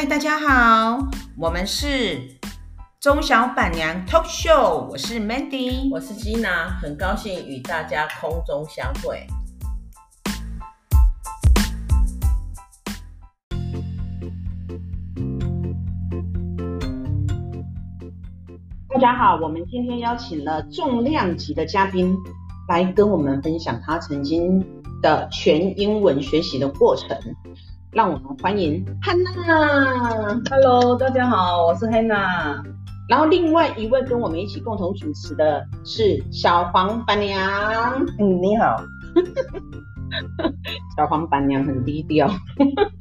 嗨，大家好，我们是中小板娘 Talk Show，我是 Mandy，我是 Gina，很高兴与大家空中相会。大家好，我们今天邀请了重量级的嘉宾来跟我们分享他曾经的全英文学习的过程。让我们欢迎 Hannah。Hello，大家好，我是 Hannah。然后另外一位跟我们一起共同主持的是小黄板娘。嗯，你好。小黄板娘很低调。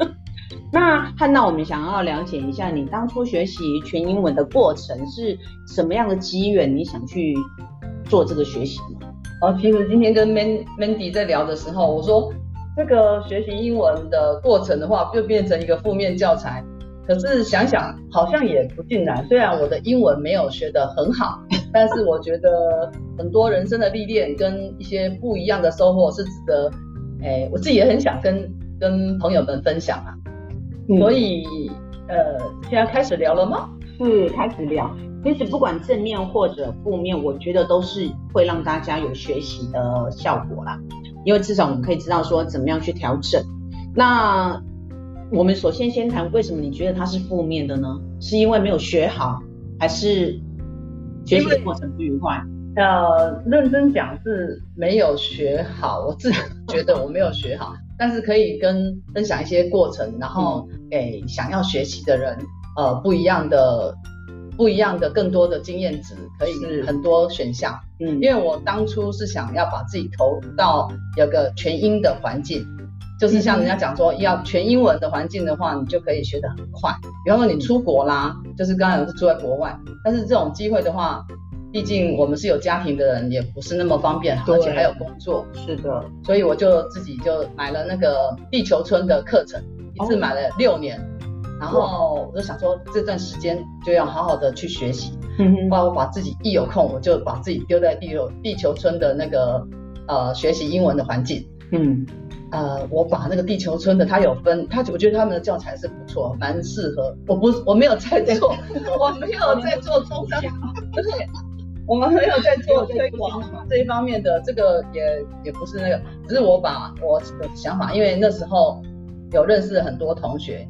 那 Hannah，我们想要了解一下你当初学习全英文的过程是什么样的机缘？你想去做这个学习呢？哦，其实今天跟 Mandy 在聊的时候，我说。这个学习英文的过程的话，就变成一个负面教材。可是想想好像也不尽然。虽然我的英文没有学得很好，但是我觉得很多人生的历练跟一些不一样的收获是值得，哎，我自己也很想跟跟朋友们分享啊。嗯、所以呃，现在开始聊了吗？是开始聊。其实不管正面或者负面，我觉得都是会让大家有学习的效果啦。因为至少我们可以知道说怎么样去调整。那我们首先先谈为什么你觉得它是负面的呢？是因为没有学好，还是学习的过程不愉快？呃，认真讲是没有学好，我自己觉得我没有学好，但是可以跟分享一些过程，然后给想要学习的人，呃，不一样的。不一样的，更多的经验值，可以很多选项。嗯，因为我当初是想要把自己投入到有个全英的环境，就是像人家讲说，要全英文的环境的话，你就可以学得很快。比方说你出国啦，就是刚刚有是住在国外，但是这种机会的话，毕竟我们是有家庭的人，也不是那么方便，而且还有工作。是的，所以我就自己就买了那个地球村的课程，一次买了六年。然后我就想说，这段时间就要好好的去学习，嗯哼，包括把自己一有空，我就把自己丢在地球地球村的那个呃学习英文的环境，嗯，呃，我把那个地球村的他有分，他我觉得他们的教材是不错，蛮适合。我不我没有在做，我没有在做中商，不是，我们没有在做推广这一方面的，这个也也不是那个，只是我把我的想法，因为那时候有认识很多同学。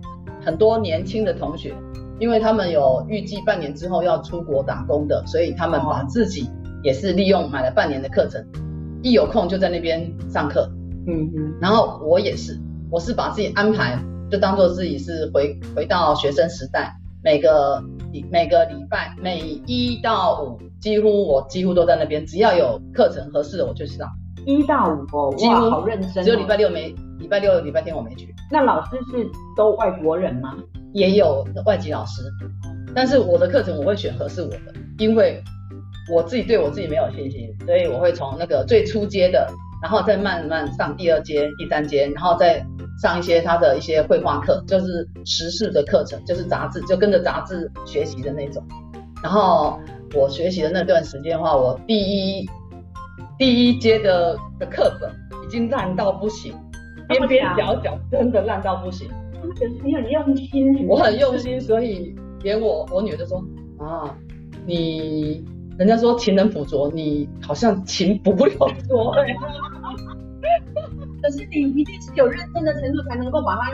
很多年轻的同学，因为他们有预计半年之后要出国打工的，所以他们把自己也是利用买了半年的课程，一有空就在那边上课。嗯嗯。然后我也是，我是把自己安排，就当做自己是回回到学生时代，每个每个礼拜每一到五，几乎我几乎都在那边，只要有课程合适的我就上。一到五哦，哇，好认真哦。只有礼拜六没，礼拜六、礼拜天我没去。那老师是都外国人吗？也有外籍老师，但是我的课程我会选合适我的，因为我自己对我自己没有信心，所以我会从那个最初阶的，然后再慢慢上第二阶、第三阶，然后再上一些他的一些绘画课，就是时事的课程，就是杂志，就跟着杂志学习的那种。然后我学习的那段时间的话，我第一第一阶的的课本已经烂到不行。边边角角真的烂到不行，可是你很用心，我很用心，所以连我我女儿都说啊，你人家说勤能补拙，你好像勤补不了拙。可是你一定是有认真的程度才能够把它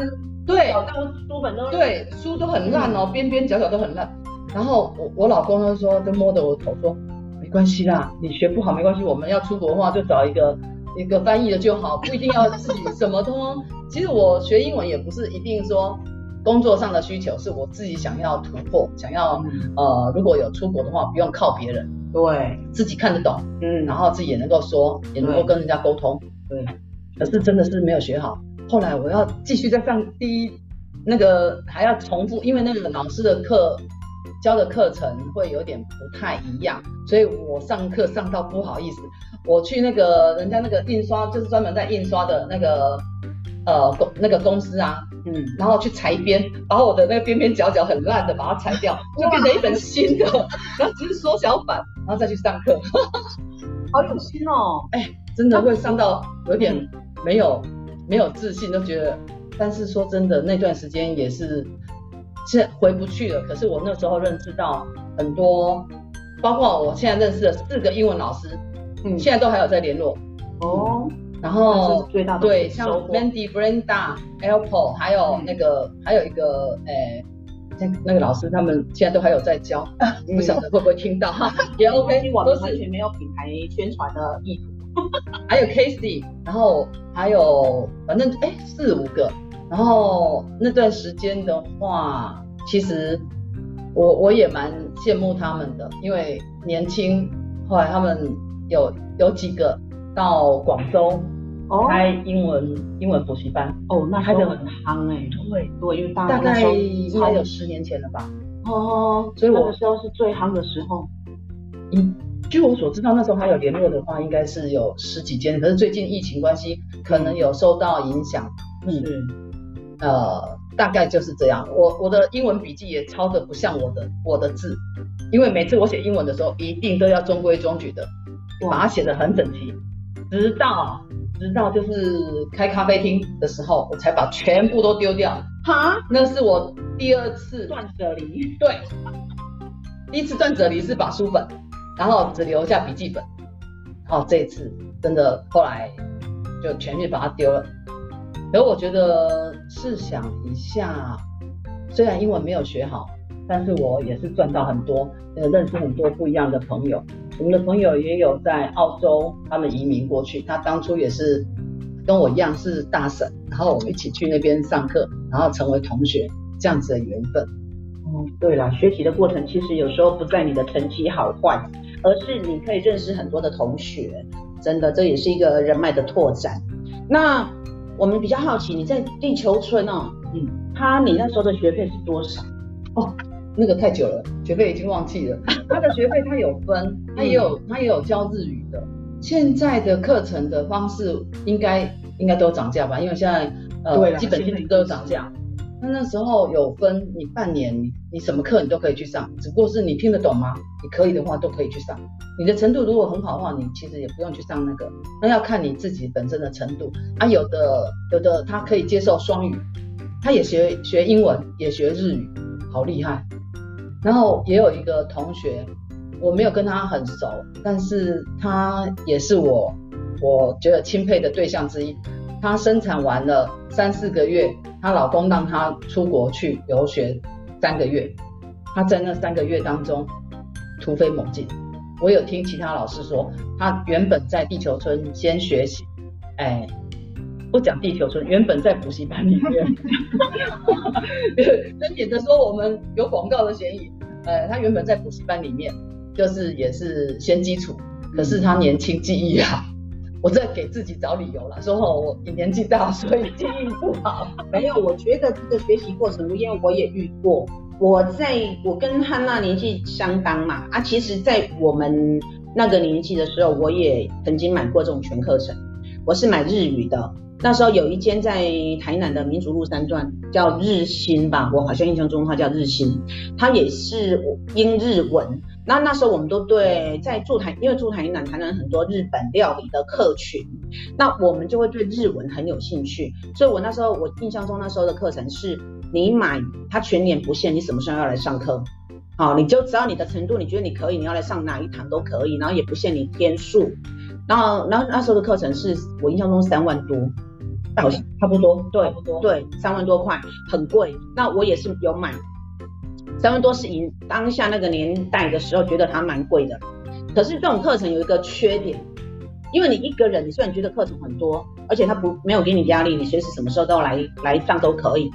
对到书本都对书都很烂哦，边边角角都很烂。然后我我老公他说就摸着我头说没关系啦，你学不好没关系，我们要出国的话就找一个。一个翻译的就好，不一定要自己什么都。其实我学英文也不是一定说工作上的需求，是我自己想要突破，想要呃，如果有出国的话，不用靠别人，对，自己看得懂，嗯，然后自己也能够说，也能够跟人家沟通，对。可是真的是没有学好，后来我要继续再上第一那个还要重复，因为那个老师的课教的课程会有点不太一样，所以我上课上到不好意思。我去那个人家那个印刷，就是专门在印刷的那个呃公那个公司啊，嗯，然后去裁边，把我的那个边边角角很烂的把它裁掉，就变成一本新的，然后只是缩小版，然后再去上课，好有心哦，哎，真的会上到有点没有没有自信，都觉得，但是说真的，那段时间也是现在回不去了。可是我那时候认识到很多，包括我现在认识的四个英文老师，嗯，现在都还有在联络。哦，然后对，像 Mandy、Brenda、Apple，还有那个、嗯、还有一个，诶、欸，那那个老师他们现在都还有在教，嗯、不晓得会不会听到哈？也 OK，我们完全没有品牌宣传的意图。还有 Casey，然后还有反正哎四五个，然后那段时间的话，其实我我也蛮羡慕他们的，因为年轻，后来他们有有几个到广州开英文、哦、英文补习班，哦，那开得很夯哎、欸，对对，因为大，大概应该有十年前了吧，哦，所以我那个时候是最夯的时候，嗯。据我所知道，那时候还有联络的话，应该是有十几间。可是最近疫情关系，可能有受到影响。嗯，呃，大概就是这样。我我的英文笔记也抄的不像我的我的字，因为每次我写英文的时候，一定都要中规中矩的，把它写得很整齐。直到直到就是开咖啡厅的时候，我才把全部都丢掉。哈，那是我第二次断舍离。对，第一次断舍离是把书本。然后只留下笔记本，然后这一次真的后来就全面把它丢了。可我觉得试想一下，虽然英文没有学好，但是我也是赚到很多，呃，认识很多不一样的朋友。我们的朋友也有在澳洲，他们移民过去，他当初也是跟我一样是大婶，然后我们一起去那边上课，然后成为同学，这样子的缘分。哦，对了，学习的过程其实有时候不在你的成绩好坏。而是你可以认识很多的同学，真的，这也是一个人脉的拓展。那我们比较好奇，你在地球村哦，嗯，他你那时候的学费是多少？哦，那个太久了，学费已经忘记了。他的学费他有分，他也有他也有教日语的。现在的课程的方式应该应该都涨价吧？因为现在呃，对，基本性都有涨价。那那时候有分，你半年你你什么课你都可以去上，只不过是你听得懂吗？你可以的话都可以去上。你的程度如果很好的话，你其实也不用去上那个，那要看你自己本身的程度啊。有的有的他可以接受双语，他也学学英文也学日语，好厉害。然后也有一个同学，我没有跟他很熟，但是他也是我我觉得钦佩的对象之一。他生产完了三四个月，她老公让她出国去游学三个月，她在那三个月当中突飞猛进。我有听其他老师说，她原本在地球村先学习，哎，不讲地球村，原本在补习班里面，真免得说我们有广告的嫌疑。呃，她原本在补习班里面，就是也是先基础，可是她年轻记忆好。我在给自己找理由了，说哦，我年纪大，所以记忆不好。没有，我觉得这个学习过程，因为我也遇过。我在我跟汉娜年纪相当嘛，啊，其实，在我们那个年纪的时候，我也曾经买过这种全课程。我是买日语的，那时候有一间在台南的民族路三段叫日新吧，我好像印象中它叫日新，它也是英日文。那那时候我们都对在驻台，因为驻台南台南很多日本料理的客群，那我们就会对日文很有兴趣。所以我那时候我印象中那时候的课程是，你买它全年不限，你什么时候要来上课，好，你就只要你的程度，你觉得你可以，你要来上哪一堂都可以，然后也不限你天数。然后然后那时候的课程是我印象中三万多，好像差不多，对，差不多，对，三万多块，很贵。那我也是有买。三万多是以当下那个年代的时候觉得它蛮贵的，可是这种课程有一个缺点，因为你一个人，你虽然觉得课程很多，而且它不没有给你压力，你随时什么时候都来来上都可以，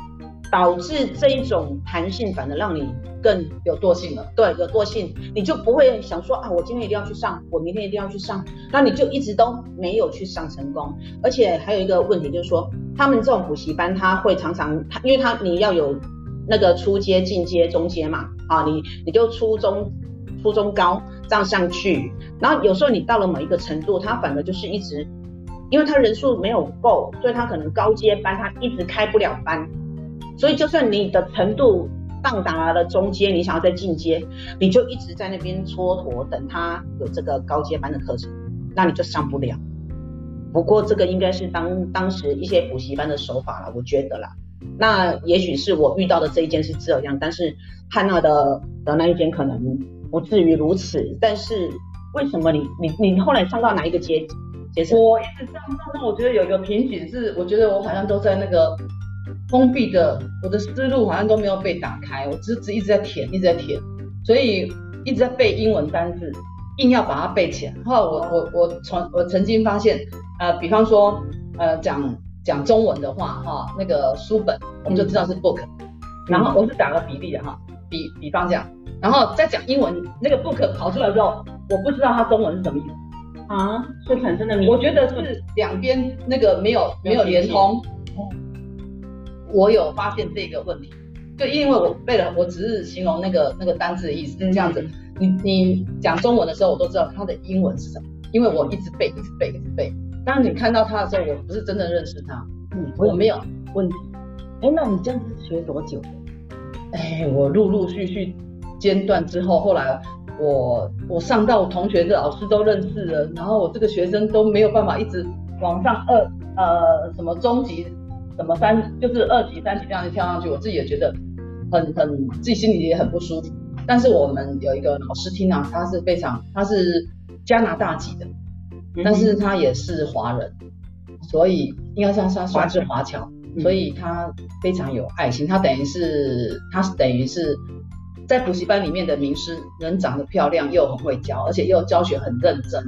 导致这一种弹性反而让你更有惰性了。对，有惰性，你就不会想说啊，我今天一定要去上，我明天一定要去上，那你就一直都没有去上成功。而且还有一个问题就是说，他们这种补习班他会常常，他因为他你要有。那个初阶、进阶、中阶嘛，啊，你你就初中、初中高这样上去，然后有时候你到了某一个程度，他反而就是一直，因为他人数没有够，所以他可能高阶班他一直开不了班，所以就算你的程度到达了中阶，你想要再进阶，你就一直在那边蹉跎，等他有这个高阶班的课程，那你就上不了。不过这个应该是当当时一些补习班的手法了，我觉得啦。那也许是我遇到的这一间是这样，但是汉娜的的那一间可能不至于如此。但是为什么你你你后来上到哪一个阶阶层？我一直上上上，我觉得有一个瓶颈是，我觉得我好像都在那个封闭的，我的思路好像都没有被打开，我只只一直在填，一直在填，所以一直在背英文单字，硬要把它背起来。后来我我我从我曾经发现，呃，比方说呃讲。讲中文的话，哈，那个书本我们就知道是 book，、嗯、然后我是打个比例的哈，比比方讲，然后再讲英文，那个 book 跑出来之后，我不知道它中文是什么意思。啊，所以产生的，我觉得是两边那个没有没有连通，我有发现这个问题，就因为我背了，我只是形容那个那个单字的意思，这样子，你你讲中文的时候，我都知道它的英文是什么，因为我一直背，一直背，一直背。当你看到他的时候，我不是真的认识他，嗯，我没有问题。哎，那你这样子学多久？哎，我陆陆续续间断之后，后来我我上到我同学的老师都认识了，然后我这个学生都没有办法一直往上二呃什么中级什么三就是二级三级这样子跳上去，我自己也觉得很很自己心里也很不舒服。但是我们有一个老师听啊，他是非常他是加拿大籍的。但是他也是华人，所以应该算算算是华侨，所以他非常有爱心。他等于是他是等于是在补习班里面的名师，人长得漂亮，又很会教，而且又教学很认真。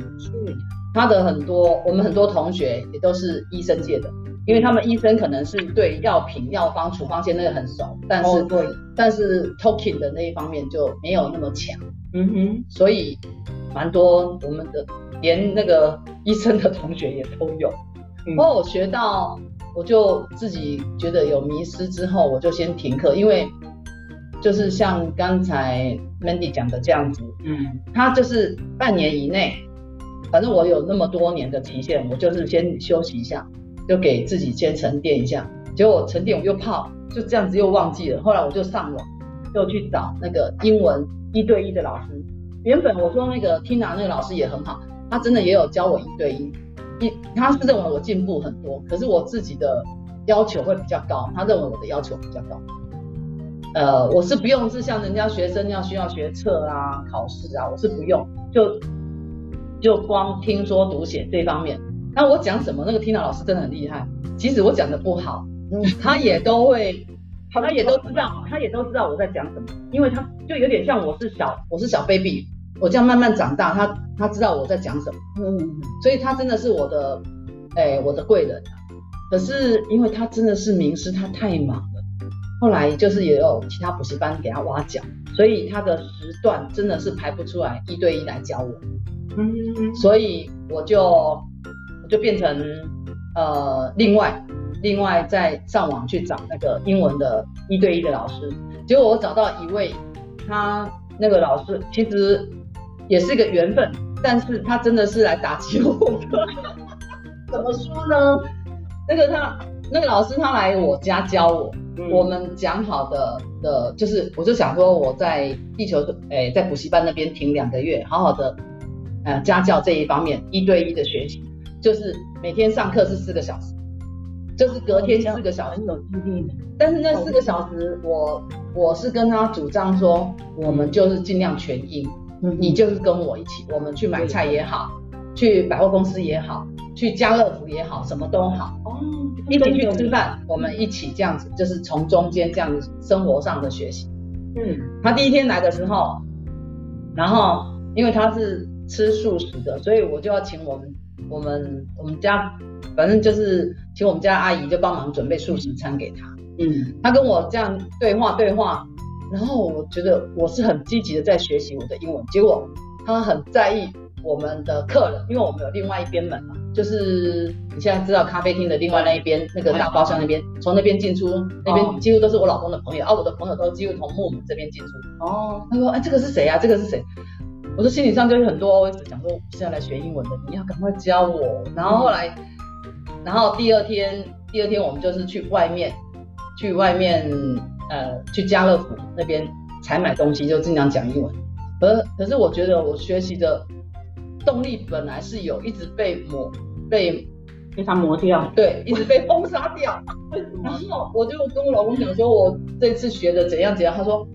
他的很多我们很多同学也都是医生界的，因为他们医生可能是对药品、药方、处方箋那个很熟，但是对，但是 talking 的那一方面就没有那么强。嗯哼，所以蛮多我们的。连那个医生的同学也都有，然后我学到，我就自己觉得有迷失之后，我就先停课，因为就是像刚才 Mandy 讲的这样子，嗯，他就是半年以内，反正我有那么多年的期限，我就是先休息一下，就给自己先沉淀一下。结果我沉淀我又泡，就这样子又忘记了。后来我就上网，就去找那个英文一对一的老师。原本我说那个 Tina 那个老师也很好。他真的也有教我一对一，一他是认为我进步很多，可是我自己的要求会比较高，他认为我的要求比较高。呃，我是不用是像人家学生要需要学测啊、考试啊，我是不用，就就光听说读写这方面。那我讲什么，那个 Tina 老师真的很厉害，即使我讲的不好，他也都会，他也都知道，他也都知道我在讲什么，因为他就有点像我是小，我是小 baby。我这样慢慢长大，他他知道我在讲什么，嗯，所以他真的是我的，哎、欸，我的贵人。可是因为他真的是名师，他太忙了。后来就是也有其他补习班给他挖角，所以他的时段真的是排不出来一对一来教我。嗯，所以我就我就变成呃另外另外再上网去找那个英文的一对一的老师，结果我找到一位，他那个老师其实。也是个缘分，但是他真的是来打击我的。怎么说呢？那个他那个老师他来我家教我，嗯、我们讲好的的，就是我就想说我在地球诶、欸，在补习班那边停两个月，好好的呃家教这一方面一对一的学习，就是每天上课是四个小时，就是隔天四个小时。但是那四个小时我我是跟他主张说，我们就是尽量全英。你就是跟我一起，我们去买菜也好，去百货公司也好，去家乐福也好，什么都好，哦，一起去吃饭，我们一起这样子，就是从中间这样子生活上的学习。嗯，他第一天来的时候，然后因为他是吃素食的，所以我就要请我们我们我们家，反正就是请我们家阿姨就帮忙准备素食餐给他。嗯，他跟我这样对话对话。然后我觉得我是很积极的在学习我的英文，结果他很在意我们的客人，因为我们有另外一边门嘛，就是你现在知道咖啡厅的另外那一边那个大包厢那边，从那边进出，那边几乎都是我老公的朋友，啊、我的朋友都几乎从木门这边进出。哦，他说哎，这个是谁啊？这个是谁？我说心理上就有很多，我一直想说我是要来学英文的，你要赶快教我。然后后来，然后第二天，第二天我们就是去外面，去外面。呃，去家乐福那边采买东西，就经常讲英文。可可是，我觉得我学习的动力本来是有，一直被磨被被他磨掉，对，一直被封杀掉。然后我就跟我老公讲说，我这次学的怎样怎样。他说，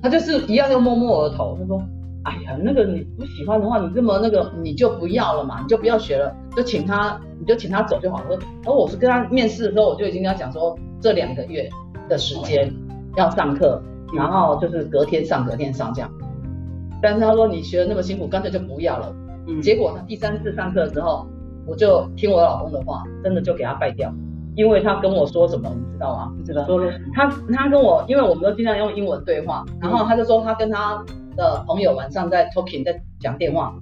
他就是一样又摸摸我的头，他说，哎呀，那个你不喜欢的话，你这么那个你就不要了嘛，你就不要学了，就请他，你就请他走就好了。然后我是跟他面试的时候，我就已经跟他讲说，这两个月的时间要上课，然后就是隔天上隔天上这样。但是他说你学的那么辛苦，干脆就不要了。结果他第三次上课的时候。我就听我老公的话，真的就给他败掉，因为他跟我说什么，你知道吗？不知道。说了他他跟我，因为我们都经常用英文对话，然后他就说他跟他的朋友晚上在 talking 在讲电话，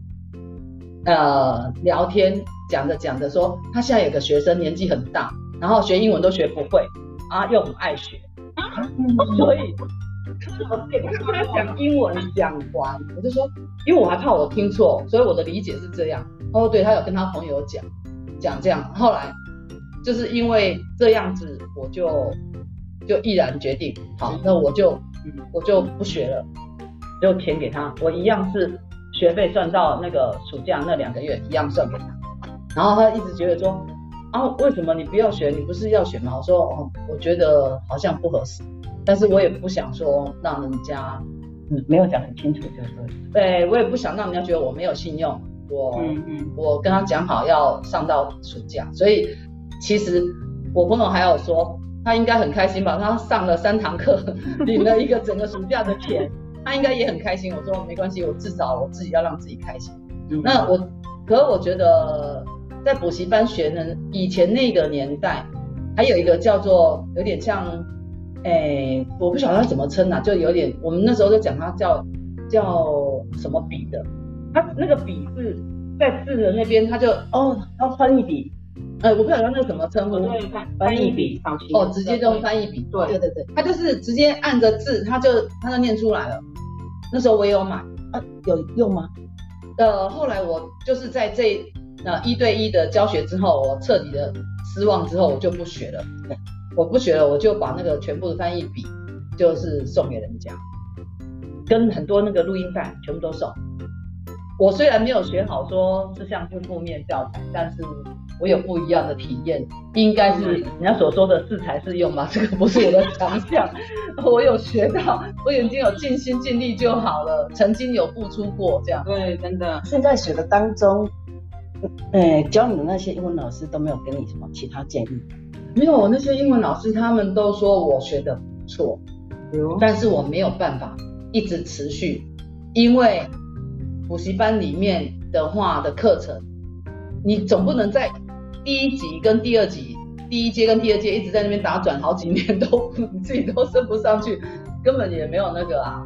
呃，聊天讲着讲着说，他现在有个学生年纪很大，然后学英文都学不会，啊，又很爱学，所以我跟他讲英文讲完，我就说，因为我还怕我听错，所以我的理解是这样。哦，对，他有跟他朋友讲讲这样，后来就是因为这样子，我就就毅然决定，好，那我就我就不学了，就钱给他，我一样是学费算到那个暑假那两个月一样算给他，然后他一直觉得说，啊，为什么你不要学？你不是要学吗？我说，哦，我觉得好像不合适，但是我也不想说让人家，嗯，没有讲很清楚，就是对，我也不想让人家觉得我没有信用。我嗯嗯，我跟他讲好要上到暑假，所以其实我朋友还有说他应该很开心吧，他上了三堂课，领了一个整个暑假的钱，他应该也很开心。我说没关系，我至少我自己要让自己开心。嗯、那我，可是我觉得在补习班学呢，以前那个年代还有一个叫做有点像，哎、欸，我不晓得他怎么称啊，就有点我们那时候就讲他叫叫什么笔的。他那个笔是在字的那边，他就哦，他喷一笔，呃，我不晓得那个什么称呼，翻译笔，哦，直接就用翻译笔，对对对，他就是直接按着字，他就他就念出来了。那时候我也有买，啊，有用吗？呃，后来我就是在这呃一对一的教学之后，我彻底的失望之后，我就不学了，我不学了，我就把那个全部的翻译笔就是送给人家，跟很多那个录音带全部都送。我虽然没有学好，说是像是负面教材，但是我有不一样的体验，应该是人家所说的适才适用吧，这个不是我的 强项，我有学到，我已经有尽心尽力就好了，曾经有付出过这样。对，真的。现在学的当中，呃，教你的那些英文老师都没有给你什么其他建议？没有，那些英文老师他们都说我学的不错，但是我没有办法一直持续，因为。补习班里面的话的课程，你总不能在第一级跟第二级，第一阶跟第二阶一直在那边打转好几年都你自己都升不上去，根本也没有那个啊。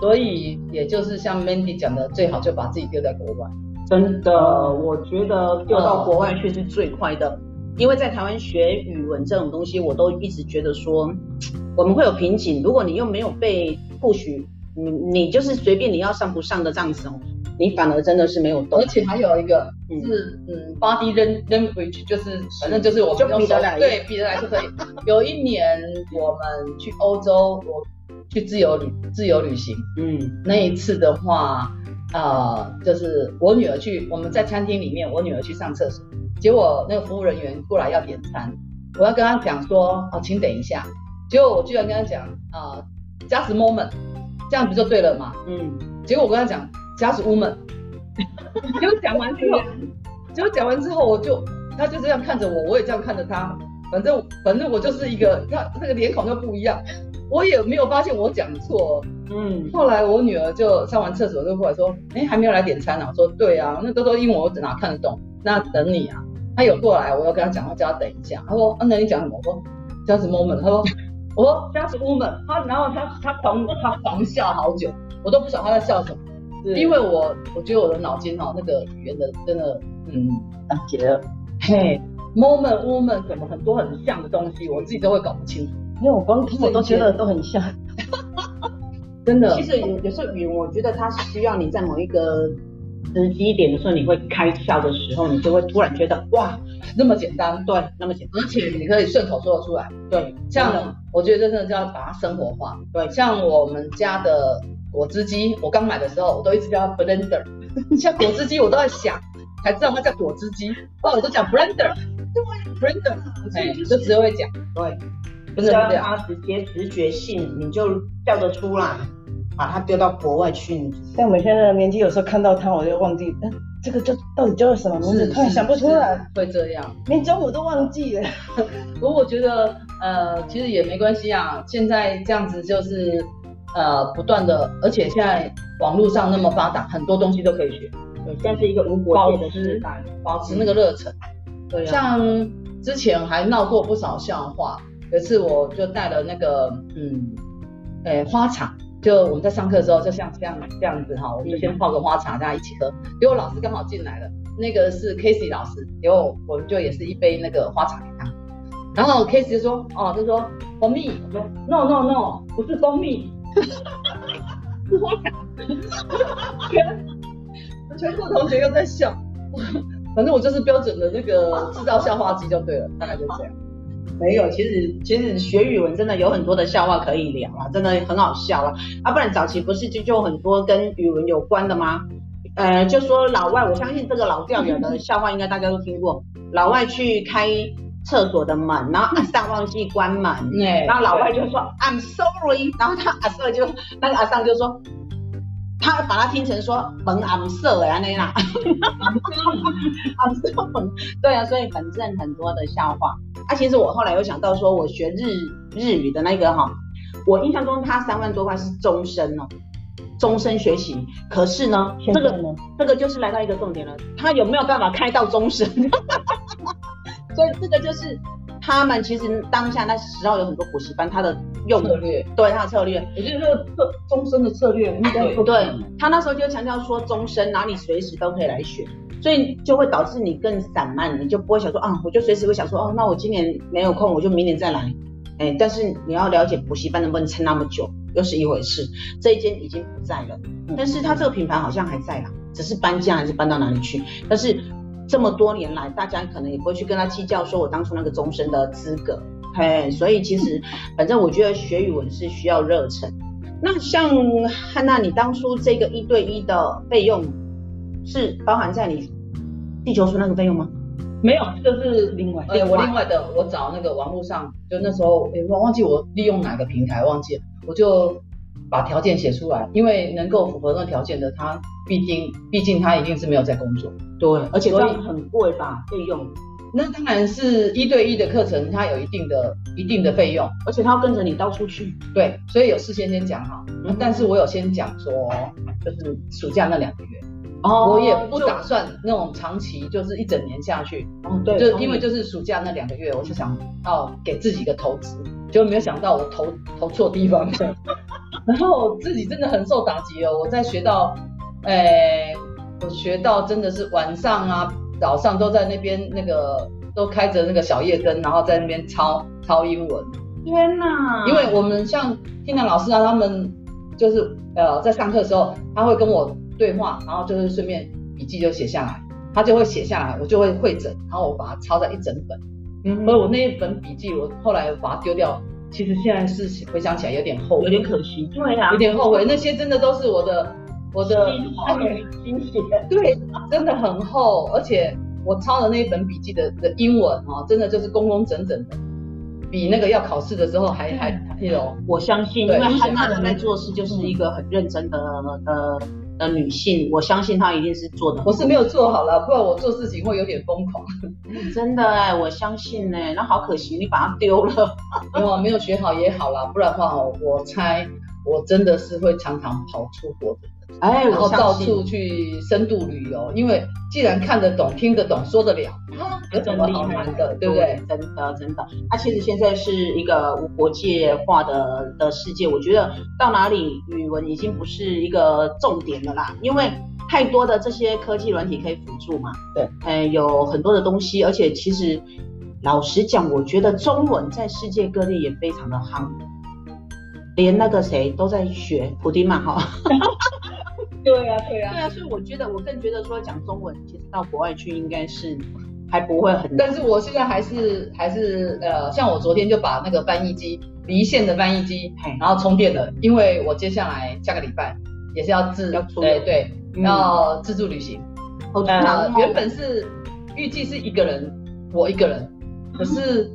所以也就是像 Mandy 讲的，最好就把自己丢在国外。真的，我觉得丢到国外去是最快的，因为在台湾学语文这种东西，我都一直觉得说我们会有瓶颈。如果你又没有被 push，你你就是随便你要上不上的这样子哦。你反而真的是没有动，而且还有一个是嗯，body language，就是反正就是我们用手对比得来就可以。有一年我们去欧洲，我去自由旅自由旅行，嗯，那一次的话，呃，就是我女儿去我们在餐厅里面，我女儿去上厕所，结果那个服务人员过来要点餐，我要跟他讲说，哦，请等一下，结果我居然跟他讲啊，just moment，这样不就对了吗？嗯，结果我跟他讲。Just woman，结果讲完之后，结果讲完之后，我就他就这样看着我，我也这样看着他，反正反正我就是一个，他那个脸孔就不一样，我也没有发现我讲错，嗯，后来我女儿就上完厕所就过来说，哎，还没有来点餐呢？我说对啊，那都都英文我哪看得懂？那等你啊，他有过来，我要跟他讲话，叫他等一下。他说，啊，那你讲什么？我说 Just moment。他说，我说 Just woman。他然后他他狂他狂笑好久，我都不晓得他在笑什么。因为我我觉得我的脑筋哈那个语言的真的嗯打结了，嘿，moment woman 什么很多很像的东西，我自己都会搞不清楚。因为我光听我都觉得都很像，真的。其实有有时候语言，我觉得它是需要你在某一个时机点的时候，你会开窍的时候，你就会突然觉得哇，那么简单，对，那么简单，而且你可以顺口说得出来，对，像、嗯、我觉得真的就要把它生活化，对，像我们家的。果汁机，我刚买的时候，我都一直叫它 blender。像果汁机，我都在想，才知道它叫果汁机。不然我都讲 blender。对，Brenda，就只会讲，对，不是这样，他直接直觉性，你就叫得出来，把它丢到国外去。像我们现在的年纪，有时候看到它，我就忘记，嗯，这个叫到底叫什么名字，突然想不出来，会这样，连中午都忘记了。不过我觉得，呃，其实也没关系啊，现在这样子就是。呃，不断的，而且现在网络上那么发达，很多东西都可以学。对，现在是一个无国界的时代，保持那个热忱。对啊。像之前还闹过不少笑话，有一次我就带了那个，嗯，诶，花茶，就我们在上课的时候，就像这样这样子哈，我们就先泡个花茶，大家一起喝。结果老师刚好进来了，那个是 Casey 老师，结果我们就也是一杯那个花茶给他。然后 Casey 就说，哦，他说蜂蜜，我说 No No No，不是蜂蜜。是花卡，全全部同学又在笑，反正我就是标准的那个制造笑话机就对了，大概就这样。没有，其实其实学语文真的有很多的笑话可以聊啊，真的很好笑啊。啊，不然早期不是就就很多跟语文有关的吗？呃，就说老外，我相信这个老掉牙的笑话应该大家都听过，老外去开。厕所的门，然后阿尚忘记关门，嗯、然后老外就说 I'm sorry，然后他阿桑就那个阿尚就说，他把他听成说门 I'm sorry 啊那啦，I'm sorry，对啊，所以反正很多的笑话。啊，其实我后来有想到说，我学日日语的那个哈，我印象中他三万多块是终身哦，终身学习。可是呢，这个这个就是来到一个重点了，他有没有办法开到终身？所以这个就是他们其实当下那时候有很多补习班，他的用策略，对他的策略，也就是说终身的策略，对不对。他那时候就强调说终身，哪里随时都可以来学，所以就会导致你更散漫，你就不会想说啊，我就随时会想说哦，那我今年没有空，我就明年再来。哎，但是你要了解补习班能不能撑那么久，又是一回事。这一间已经不在了，但是他这个品牌好像还在啦，只是搬家还是搬到哪里去，但是。这么多年来，大家可能也不会去跟他计较，说我当初那个终身的资格，嘿，所以其实，反正我觉得学语文是需要热忱。那像汉娜，你当初这个一对一的费用是包含在你地球村那个费用吗？没有，这个是另外，对，我另外的，我找那个网络上，就那时候，我忘记我利用哪个平台，忘记了，我就把条件写出来，因为能够符合那个条件的，他毕竟，毕竟他一定是没有在工作。对，而且这样很贵吧？费用？那当然是一对一的课程，它有一定的一定的费用，而且他要跟着你到处去。对，所以有事先先讲好。嗯，但是我有先讲说，就是暑假那两个月，哦，我也不打算那种长期，就是一整年下去。哦，对，就因为就是暑假那两个月，我是想要给自己一个投资，结果没有想到我投投错地方了，然后自己真的很受打击哦。我在学到，诶。我学到真的是晚上啊，早上都在那边那个都开着那个小夜灯，然后在那边抄抄英文。天哪！因为我们像天南老师啊，他们就是呃在上课的时候，他会跟我对话，然后就是顺便笔记就写下来，他就会写下来，我就会会整，然后我把它抄在一整本。嗯，所以我那一本笔记，我后来把它丢掉。其实现在是回想起来有点后悔，有点可惜。对啊，有点后悔，那些真的都是我的。我的心血，对，真的很厚，而且我抄的那一本笔记的的英文啊，真的就是工工整整的，比那个要考试的时候还还那种。我相信，因为汉娜在做事就是一个很认真的的的女性，我相信她一定是做的。我是没有做好了，不然我做事情会有点疯狂。真的哎，我相信哎，那好可惜，你把它丢了。没有没有学好也好了，不然的话我猜我真的是会常常跑出国的。哎，然后到处去深度旅游，因为既然看得懂、听得懂、说得了，有什么好难的，对不对？真的，真的。它、啊、其实现在是一个无国界化的的世界，我觉得到哪里语文已经不是一个重点了啦，因为太多的这些科技软体可以辅助嘛。对，哎，有很多的东西，而且其实老实讲，我觉得中文在世界各地也非常的夯，连那个谁都在学普丁嘛，哈。对呀、啊，对呀、啊，对啊，所以我觉得，我更觉得说讲中文，其实到国外去应该是还不会很。但是我现在还是还是呃，像我昨天就把那个翻译机离线的翻译机，然后充电了，因为我接下来下个礼拜也是要自要出对对、嗯、要自助旅行。好长、原本是预计是一个人我一个人，可是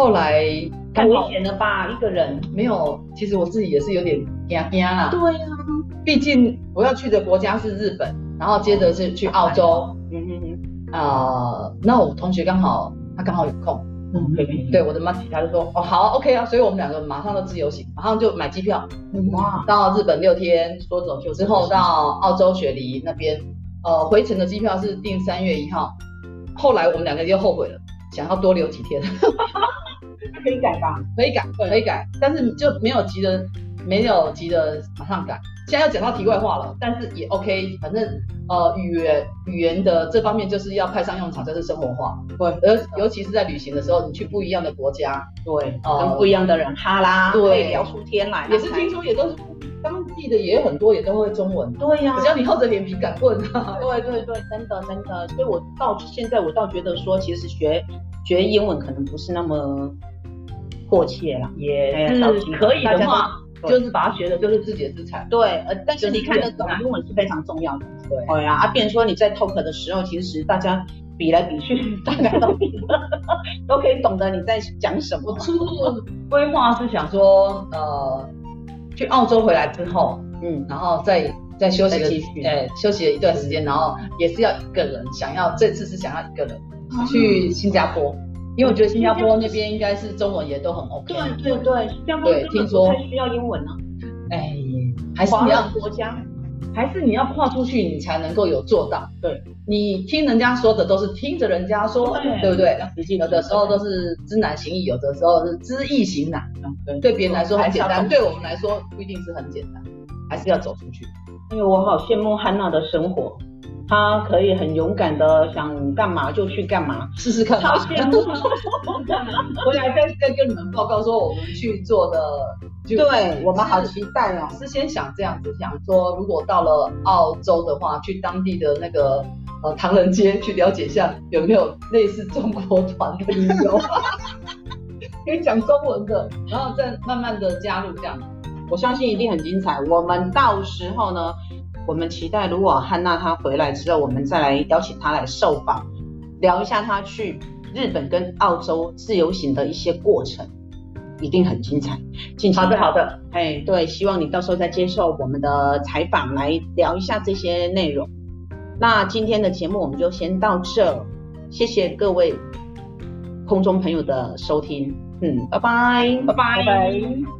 后来太危险了吧？一个人没有，其实我自己也是有点惊惊啦。对呀、啊，毕竟我要去的国家是日本，然后接着是去澳洲。嗯嗯嗯。呃，那我同学刚好他刚好有空。嗯，对对，我的妈吉他就说，哦好，OK 啊，所以我们两个马上就自由行，马上就买机票，哇，到日本六天，说走就之后到澳洲雪梨那边，呃，回程的机票是订三月一号，后来我们两个就后悔了，想要多留几天，可以改吧？可以改，可以改，但是就没有急着，没有急着马上改。现在要讲到题外话了，但是也 OK，反正呃语言语言的这方面就是要派上用场，就是生活化。对，而尤其是在旅行的时候，你去不一样的国家，对，呃、跟不一样的人哈啦，对，聊出天来。也是听说也都是当地的也有很多也都会中文。对呀、啊，只要你厚着脸皮敢问。对对对，真的真的。所以我到现在我倒觉得说，其实学学英文可能不是那么迫切了，也是可以的话。就是把它学的，就是自己的资产。对，呃，但是你看得懂英文是非常重要的。对，对啊，啊，变成说你在 talk 的时候，其实大家比来比去，大家都比 都可以懂得你在讲什么。初步规划是想说，呃，去澳洲回来之后，嗯，然后再再休息了，呃，休息了一段时间，然后也是要一个人，想要这次是想要一个人去新加坡。因为我觉得新加坡那边应该是中文也都很 OK。对对对，新加坡听说不太需要英文呢。哎，还是你要国家，还是你要跨出去，你才能够有做到。对，你听人家说的都是听着人家说，对不对？有的时候都是知难行易，有的时候是知易行难。对别人来说很简单，对我们来说不一定是很简单，还是要走出去。因为我好羡慕汉娜的生活。他可以很勇敢的想干嘛就去干嘛，试试看。超羡慕！回来再再跟你们报告说我们去做的，对我们好期待哦。是先想这样子，想说如果到了澳洲的话，去当地的那个呃唐人街去了解一下有没有类似中国团的旅游，可以讲中文的，然后再慢慢的加入这样。我相信一定很精彩。我们到时候呢，我们期待，如果汉娜她回来之后，我们再来邀请她来受访，聊一下她去日本跟澳洲自由行的一些过程，一定很精彩。好的，好的，哎，对，希望你到时候再接受我们的采访，来聊一下这些内容。那今天的节目我们就先到这，谢谢各位空中朋友的收听，嗯，拜拜，拜拜。拜拜。